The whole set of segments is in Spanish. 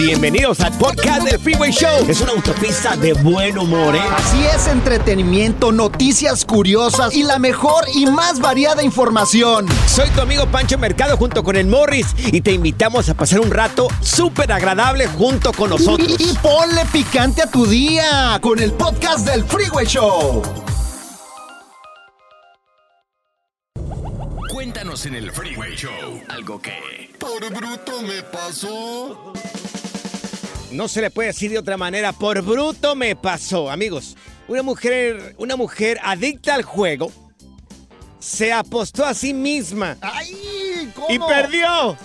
Bienvenidos al podcast del Freeway Show. Es una autopista de buen humor, ¿eh? Así es, entretenimiento, noticias curiosas y la mejor y más variada información. Soy tu amigo Pancho Mercado junto con el Morris y te invitamos a pasar un rato súper agradable junto con nosotros. Y, y ponle picante a tu día con el podcast del Freeway Show. Cuéntanos en el Freeway Show algo que... Por bruto me pasó. No se le puede decir de otra manera, por bruto me pasó, amigos. Una mujer, una mujer adicta al juego se apostó a sí misma ¡Ay! ¿Cómo? y perdió.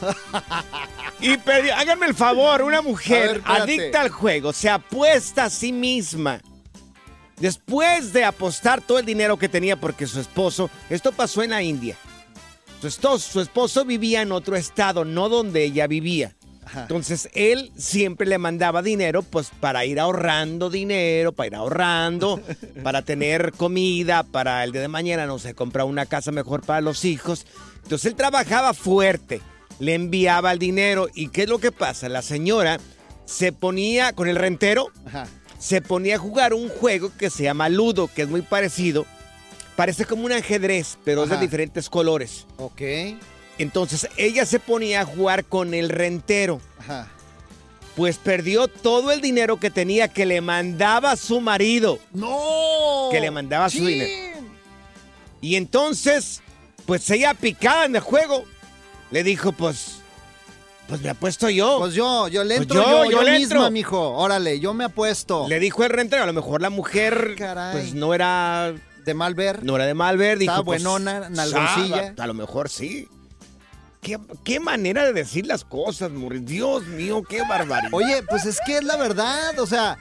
y perdió. Háganme el favor, una mujer ver, adicta al juego se apuesta a sí misma. Después de apostar todo el dinero que tenía porque su esposo, esto pasó en la India. Su esposo, su esposo vivía en otro estado, no donde ella vivía. Entonces él siempre le mandaba dinero pues para ir ahorrando dinero, para ir ahorrando, para tener comida, para el día de mañana, no sé, comprar una casa mejor para los hijos. Entonces él trabajaba fuerte, le enviaba el dinero y ¿qué es lo que pasa? La señora se ponía con el rentero, Ajá. se ponía a jugar un juego que se llama Ludo, que es muy parecido. Parece como un ajedrez, pero es de diferentes colores. Ok. Entonces ella se ponía a jugar con el rentero. Ajá. Pues perdió todo el dinero que tenía que le mandaba su marido. ¡No! Que le mandaba su dinero. Y entonces, pues ella picada en el juego, le dijo, pues, pues me apuesto yo. Pues yo, yo le Pues entro yo, yo, yo yo, le misma, entro. mijo. Órale, yo me apuesto. le dijo el rentero, a lo mejor la mujer, Caray. pues no era, De mal ver. no era de mal ver. Dijo, pues, buenona, nalgoncilla. sabe, A lo mejor sí. ¿Qué, manera de decir las cosas, Morris. Dios mío, qué barbaridad. Oye, pues es que es la verdad, o sea,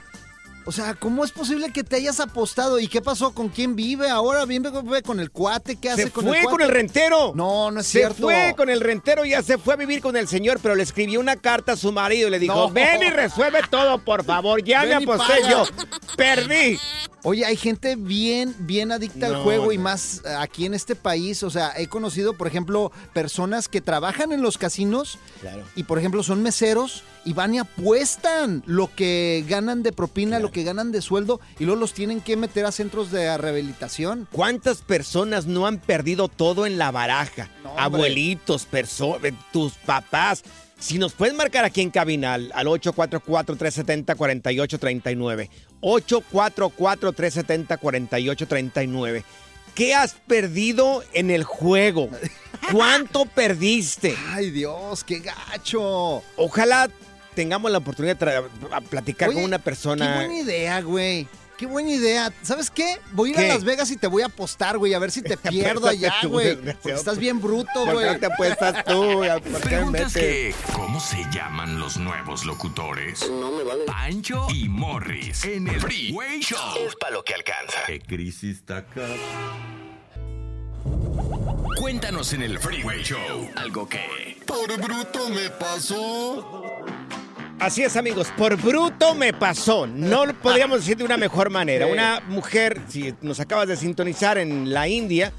o sea, ¿cómo es posible que te hayas apostado? ¿Y qué pasó? ¿Con quién vive ahora? ¿Vive con el cuate? ¿Qué hace se con fue el con cuate? el rentero. No, no es Se cierto. fue con el rentero, ya se fue a vivir con el señor, pero le escribió una carta a su marido y le dijo, No. ven y resuelve todo, por favor, ya Ven me y aposté paga". yo. Perdí. Oye, hay gente bien, bien adicta al No, juego y más aquí en este país. O sea, he conocido, por ejemplo, personas que trabajan en los casinos Claro. y, por ejemplo, son meseros y van y apuestan lo que ganan de propina, lo que ganan de sueldo y luego los tienen que meter a centros de rehabilitación. ¿Cuántas personas no han perdido todo en la baraja? No. Abuelitos, eh, tus papás. Si nos puedes marcar aquí en cabina al, al 844-370-4839. 844-370-4839. ¿Qué has perdido en el juego? ¿Cuánto perdiste? Ay, Dios, qué gacho. Ojalá tengamos la oportunidad de a platicar Oye, con una Qué persona. buena idea, güey. Qué buena idea. ¿Sabes qué? Voy a ir ¿Qué? a Las Vegas y te voy a apostar, güey, a ver si te pierdo allá, güey. Porque estás bien bruto, ¿Por güey. qué te apuestas tú? ¿Por qué Preguntas metes? que, ¿cómo se llaman los nuevos locutores? No me vale. Pancho y Morris en el Freeway Show. Es para lo que alcanza. ¿Qué crisis está acá? Cuéntanos en el Freeway Show algo que... Por bruto me pasó. Así es, amigos. Por bruto me pasó. No lo podríamos decir de una mejor manera. Una mujer, si nos acabas de sintonizar en la India,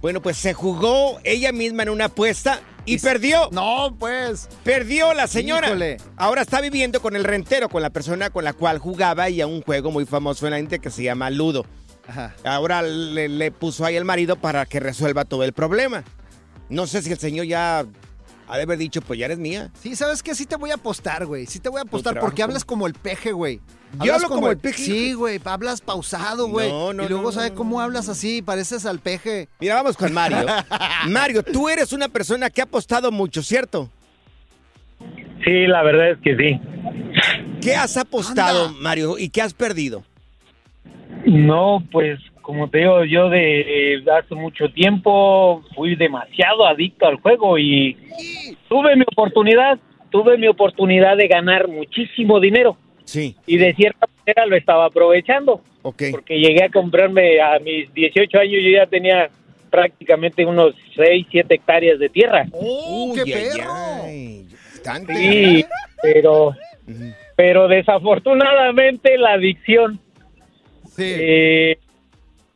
bueno, pues se jugó ella misma en una apuesta y perdió. No, pues. Perdió la señora. Híjole. Ahora está viviendo con el rentero, con la persona con la cual jugaba y a un juego muy famoso en la India que se llama Ludo. Ajá. Ahora le, le puso ahí el marido para que resuelva todo el problema. No sé si el señor ya ha de haber dicho, pues ya eres mía. Sí, ¿sabes qué? Sí te voy a apostar, güey. Sí te voy a apostar porque hablas como el peje, güey. ¿Yo Hablas hablo como el peje? Sí, güey. Hablas pausado, güey. No, no, Y luego, no, ¿sabes no, cómo hablas así? Pareces al peje. Mira, vamos con Mario. Mario, tú eres una persona que ha apostado mucho, ¿cierto? Sí, la verdad es que sí. ¿Qué has apostado, Anda. Mario, y qué has perdido? No, pues como te digo, yo de hace mucho tiempo fui demasiado adicto al juego y tuve mi oportunidad, tuve mi oportunidad de ganar muchísimo dinero Sí, y de cierta manera lo estaba aprovechando ok. porque llegué a comprarme a mis 18 años yo ya tenía prácticamente unos 6, 7 hectáreas de tierra. ¡Oh, Uy, qué ay, perro! ay, bastante. Sí, pero pero desafortunadamente la adicción Sí. Eh,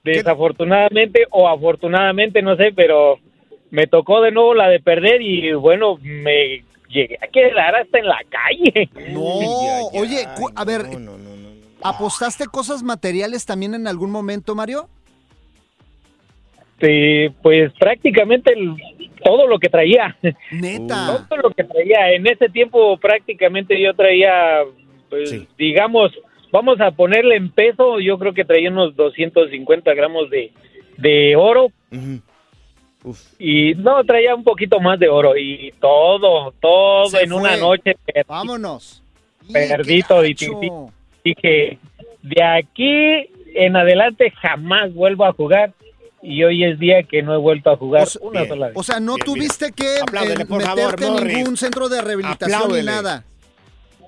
desafortunadamente o afortunadamente, no sé, pero me tocó de nuevo la de perder y bueno, me llegué a quedar hasta en la calle. No, oye, ay, a ver, no, no, no, no, no. ¿apostaste cosas materiales también en algún momento, Mario? Sí, pues prácticamente el- todo lo que traía, Neta. todo lo que traía. En ese tiempo prácticamente yo traía, pues, Sí. digamos, vamos a ponerle en peso, yo creo que traía unos 250 gramos de, de oro. Uf. y no, traía un poquito más de oro y todo, todo Se en una noche. perdí. Vámonos. Y, Perdí toditito. gacho. Dije, de aquí en adelante jamás vuelvo a jugar y hoy es día que no he vuelto a jugar O sea, una bien. sola vez. O sea, no Bien, tuviste que eh, favor, meterte en Morris. ningún centro de rehabilitación Apláudele. ni nada.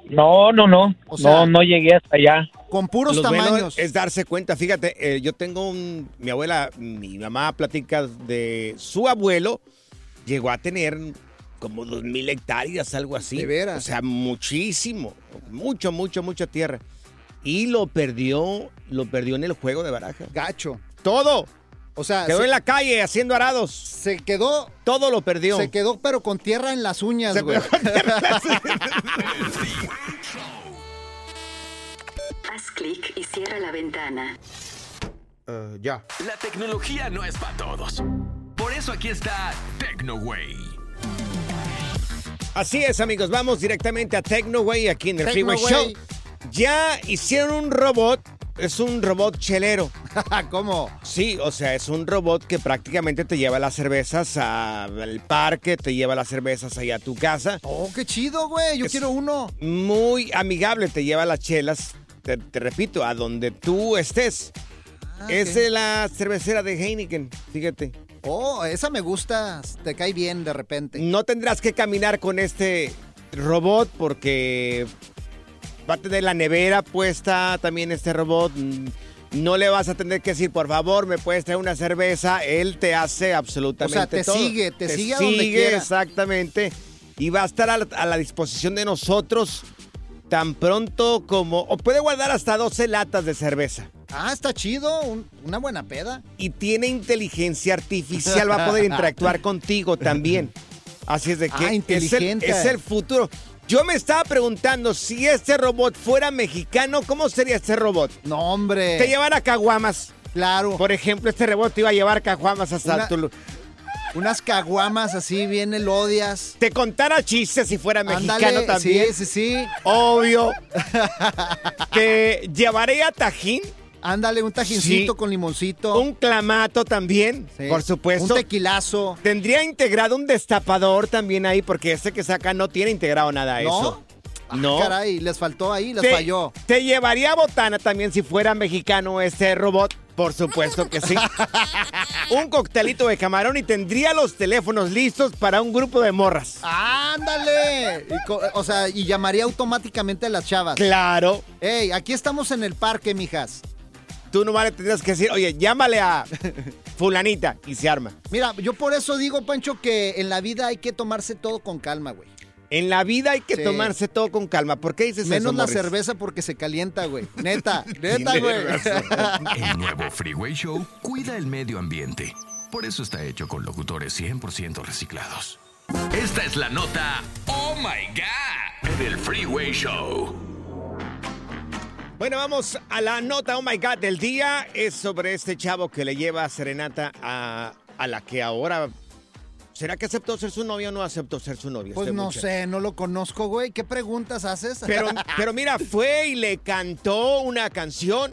No, no, no, O sea- no, no llegué hasta allá. Con puros tamaños. es darse cuenta, fíjate, eh, yo tengo un, mi abuela, mi mamá platica de su abuelo, llegó a tener como dos mil hectáreas, algo así. ¿De veras? O sea, muchísimo, mucho, mucho, mucha tierra. Y lo perdió, lo perdió en el juego de baraja. Gacho. Todo. O sea, Quedó se, en la calle haciendo arados. se quedó, Todo lo perdió. se quedó, pero con tierra en las uñas, Se güey. Haz clic y cierra la ventana. Eh, ya. La tecnología no es para todos. Por eso aquí está TecnoWay. Así es, amigos. Vamos directamente a TecnoWay aquí en el Freeway. Show. Ya hicieron un robot. Es un robot chelero. ¿Cómo? Sí, o sea, es un robot que prácticamente te lleva las cervezas al parque, te lleva las cervezas allá a tu casa. Oh, qué chido, güey. Yo Es- quiero uno. Muy amigable, te lleva las chelas, te, te repito, a donde tú estés. Ah, es de la cervecera de Heineken, fíjate. Oh, esa me gusta. Te cae bien de repente. No tendrás que caminar con este robot porque va a tener la nevera puesta también este robot. Mm, No le vas a tener que decir, por favor, me puedes traer una cerveza. Él te hace absolutamente O sea, te todo. sigue, te sigue a donde quiera. exactamente. Y va a estar a la, a la disposición de nosotros tan pronto como... O puede guardar hasta 12 latas de cerveza. Ah, está chido. un- una buena peda. y tiene inteligencia artificial, va a poder interactuar contigo también. Así es de que Ah, es, el, es el futuro. Yo me estaba preguntando si este robot fuera mexicano, ¿cómo sería este robot? No, hombre. Te llevara caguamas. Claro. Por ejemplo, este robot te iba a llevar caguamas hasta Una- Unas caguamas así bien elodias. Te contara chistes si fuera mexicano Ándale, también. Sí, sí, sí. Obvio. que llevaría tajín, Ándale, un tajincito Sí. con limoncito. un clamato también, Sí. por supuesto. Un tequilazo. Tendría integrado un destapador también ahí, porque este que saca no tiene integrado nada ¿No? eso. No. Caray, les faltó ahí, les Te, falló. te llevaría botana también si fuera mexicano este robot. Por supuesto que sí. un coctelito de camarón y tendría los teléfonos listos para un grupo de morras. ¡Ándale! Y o sea, y llamaría automáticamente a las chavas. Claro. Ey, aquí estamos en el parque, mijas. Tú nomás le tendrías que decir, oye, llámale a fulanita y se arma. Mira, yo por eso digo, Pancho, que en la vida hay que tomarse todo con calma, güey. En la vida hay que Sí. tomarse todo con calma. ¿Por qué dices Menos eso, la Morris? cerveza porque se calienta, güey. Neta, neta, güey. El nuevo Freeway Show cuida el medio ambiente. Por eso está hecho con locutores 100% reciclados. Esta es la nota Oh My God en el Freeway Show. Bueno, vamos a la nota, oh my God, del día. Es sobre este chavo que le lleva serenata a, a la que ahora... ¿Será que aceptó ser su novia o no aceptó ser su novia? Pues este no muchacho? sé, no lo conozco, güey. ¿Qué preguntas haces? Pero, pero mira, fue y le cantó una canción,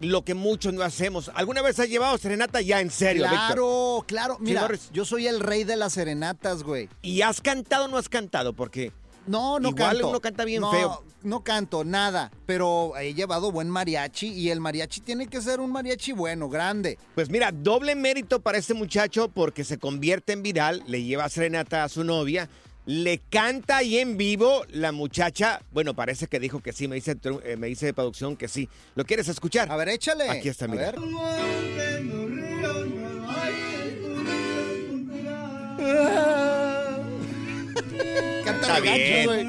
lo que muchos no hacemos. ¿Alguna vez has llevado serenata ya en serio? Claro, claro. Mira, yo soy el rey de las serenatas, güey. ¿Y has cantado o no has cantado? Porque No, no Igual canto. uno canta bien No, feo. No canto, nada. Pero he llevado buen mariachi y el mariachi tiene que ser un mariachi bueno, grande. Pues mira, doble mérito para este muchacho porque se convierte en viral, le lleva serenata a su novia, le canta ahí en vivo la muchacha, bueno, parece que dijo que sí, me dice, eh, me dice de producción que sí. ¿Lo quieres escuchar? A ver, échale. Aquí está, A mira. ver. Canta Está bien. güey.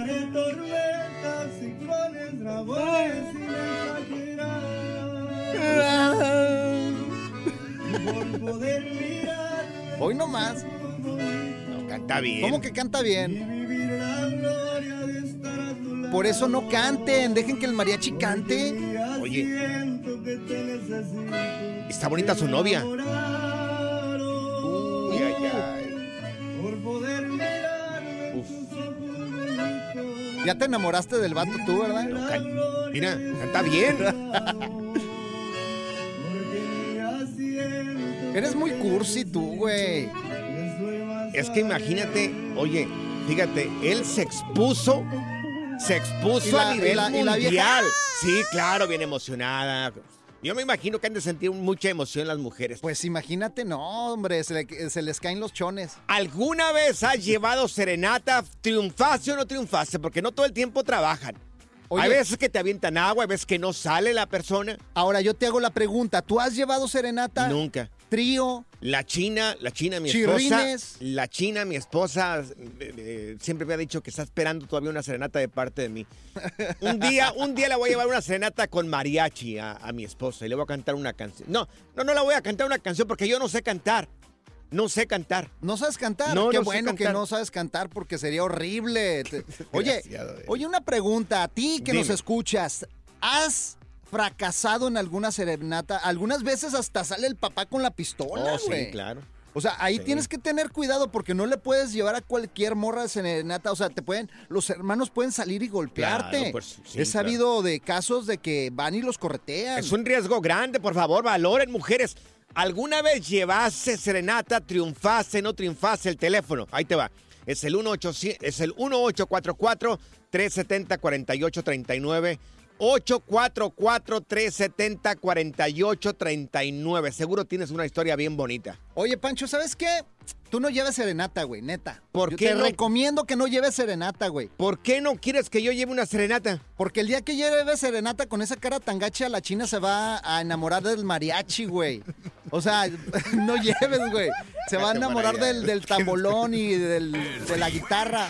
Hoy nomás. No, canta bien. ¿Cómo que canta bien? Por eso no canten, dejen que el mariachi cante. Oye, está bonita su novia. Ya te enamoraste del vato tú, ¿verdad? no, can- mira, canta bien. Eres muy cursi tú, güey. Es que imagínate, oye, fíjate, él se expuso, se expuso ¿Y la- a nivel la- vieja? mundial. Sí, claro, bien emocionada. Yo me imagino que han de sentir mucha emoción las mujeres. Pues imagínate, no, hombre, se, le- se les caen los chones. ¿Alguna vez has llevado serenata? ¿Triunfaste o no triunfaste? Porque no todo el tiempo trabajan. Oye. Hay veces que te avientan agua, hay veces que no sale la persona. Ahora yo te hago la pregunta, ¿tú has llevado serenata? Nunca. Trío. La china, la china, mi Chirrines. esposa. La china, mi esposa, eh, eh, siempre me ha dicho que está esperando todavía una serenata de parte de mí. Un día, un día le voy a llevar una serenata con mariachi a, a mi esposa y le voy a cantar una canción. No, no, no la voy a cantar una canción porque yo no sé cantar. No sé cantar. ¿No sabes cantar? No, Qué no sé bueno que no sabes cantar porque sería horrible. Te- Oye, Desgraciado, eh. oye, una pregunta. A ti que nos Dime. escuchas, ¿has fracasado en alguna serenata? Algunas veces hasta sale el papá con la pistola, Oh, güey. sí, claro. O sea, ahí Sí. tienes que tener cuidado porque no le puedes llevar a cualquier morra de serenata. O sea, te pueden, los hermanos pueden salir y golpearte. Claro, pues, sí, He sabido de casos de que van y los corretean. Es un riesgo grande, por favor, valoren, mujeres. ¿Alguna vez llevaste serenata, triunfaste, no triunfaste el teléfono? Ahí te va. Es el 1800 es el 1844 370 4839 844 370 4839 Seguro tienes una historia bien bonita. Oye, Pancho, ¿sabes qué? Tú no lleves serenata, güey, neta. ¿Por Yo qué Te no? recomiendo que no lleves serenata, güey. ¿Por qué no quieres que yo lleve una serenata? Porque el día que lleves serenata con esa cara tan gacha, la china se va a enamorar del mariachi, güey. O sea, no lleves, güey. Se va a enamorar del, del tambolón y del- de la guitarra.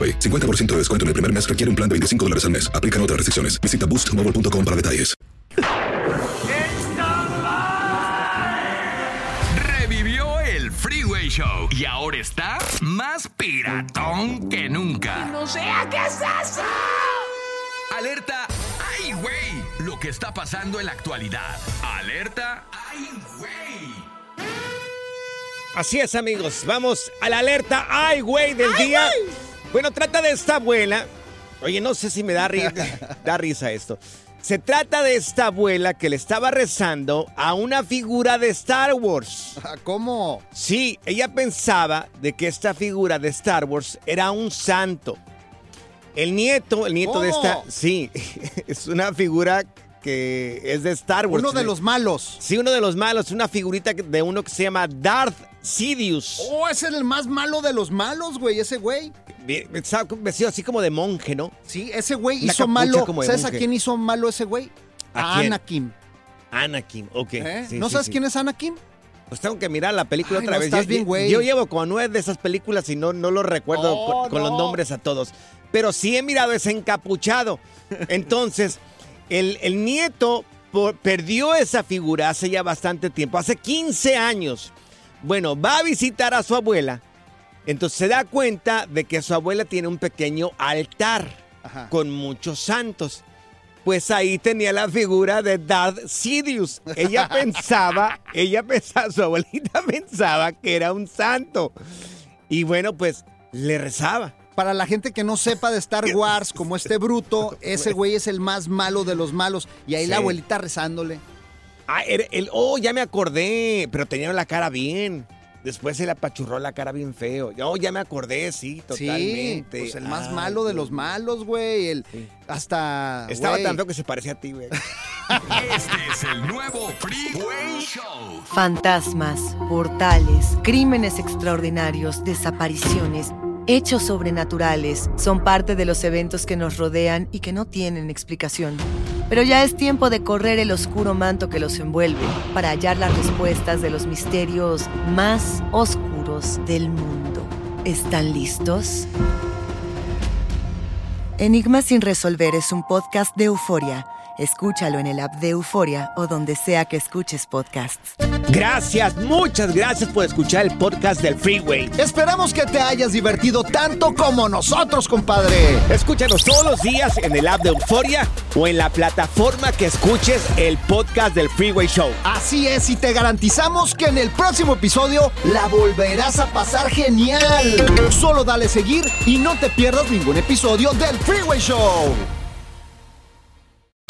AroPay. 50% de descuento en el primer mes requiere un plan de 25 dólares al mes. Aplican otras restricciones. Visita boostmobile.com para detalles. Revivió el Freeway Show y ahora está más piratón que nunca. ¡No sea qué es eso! Alerta, ¡ay, güey! Lo que está pasando en la actualidad. Alerta, ¡ay, güey! Así es, amigos. Vamos a la alerta. ¡Ay, güey! del día. Bueno, trata de esta abuela. Oye, no sé si me da, ri- da risa esto. Se trata de esta abuela que le estaba rezando a una figura de Star Wars. ¿Cómo? Sí, ella pensaba de que esta figura de Star Wars era un santo. El nieto, el nieto de esta, sí, es una figura que es de Star Wars. Uno de los malos. Sí, uno de los malos, una figurita de uno que se llama Darth Sidious. Oh, ese es el más malo de los malos, güey, ese güey. Estaba vestido así como de monje, ¿no? Sí, ese güey Una hizo malo. ¿Sabes a quién hizo malo ese güey? ¿A A? Anakin. Anakin, ok. ¿Eh? Sí, ¿No sí, sabes sí. quién es Anakin? Pues tengo que mirar la película Ay, otra no, vez. estás yo, bien, güey. yo llevo como nueve de esas películas y no, no lo recuerdo Oh, con, con los no. nombres a todos. Pero sí he mirado ese encapuchado. Entonces, el, el nieto por- perdió esa figura hace ya bastante tiempo, hace 15 años. Bueno, va a visitar a su abuela. Entonces se da cuenta de que su abuela tiene un pequeño altar con muchos santos. Pues ahí tenía la figura de Darth Sidious. Ella pensaba, ella pensaba, su abuelita pensaba que era un santo. Y bueno, pues le rezaba. Para la gente que no sepa de Star Wars, como este bruto, ese güey es el más malo de los malos. Y ahí la abuelita rezándole. Ah, el, oh, ya me acordé, pero tenía la cara bien. Después se le apachurró la cara bien feo. Oh, ya me acordé, sí, totalmente. Sí, pues el más malo de los malos, güey. El, Hasta. Estaba güey. tan feo que se parecía a ti, güey. Este es el nuevo Freeway Show. Fantasmas, portales, crímenes extraordinarios, desapariciones, hechos sobrenaturales son parte de los eventos que nos rodean y que no tienen explicación. Pero ya es tiempo de correr el oscuro manto que los envuelve para hallar las respuestas de los misterios más oscuros del mundo. ¿Están listos? Enigma sin resolver es un podcast de euforia. Escúchalo en el app de Euforia o donde sea que escuches podcasts. Gracias, muchas gracias por escuchar el podcast del Freeway. Esperamos que te hayas divertido tanto como nosotros, compadre. Escúchanos todos los días en el app de Euforia o en la plataforma que escuches el podcast del Freeway Show. Así es, y te garantizamos que en el próximo episodio la volverás a pasar genial. Solo dale seguir y no te pierdas ningún episodio del Freeway Show.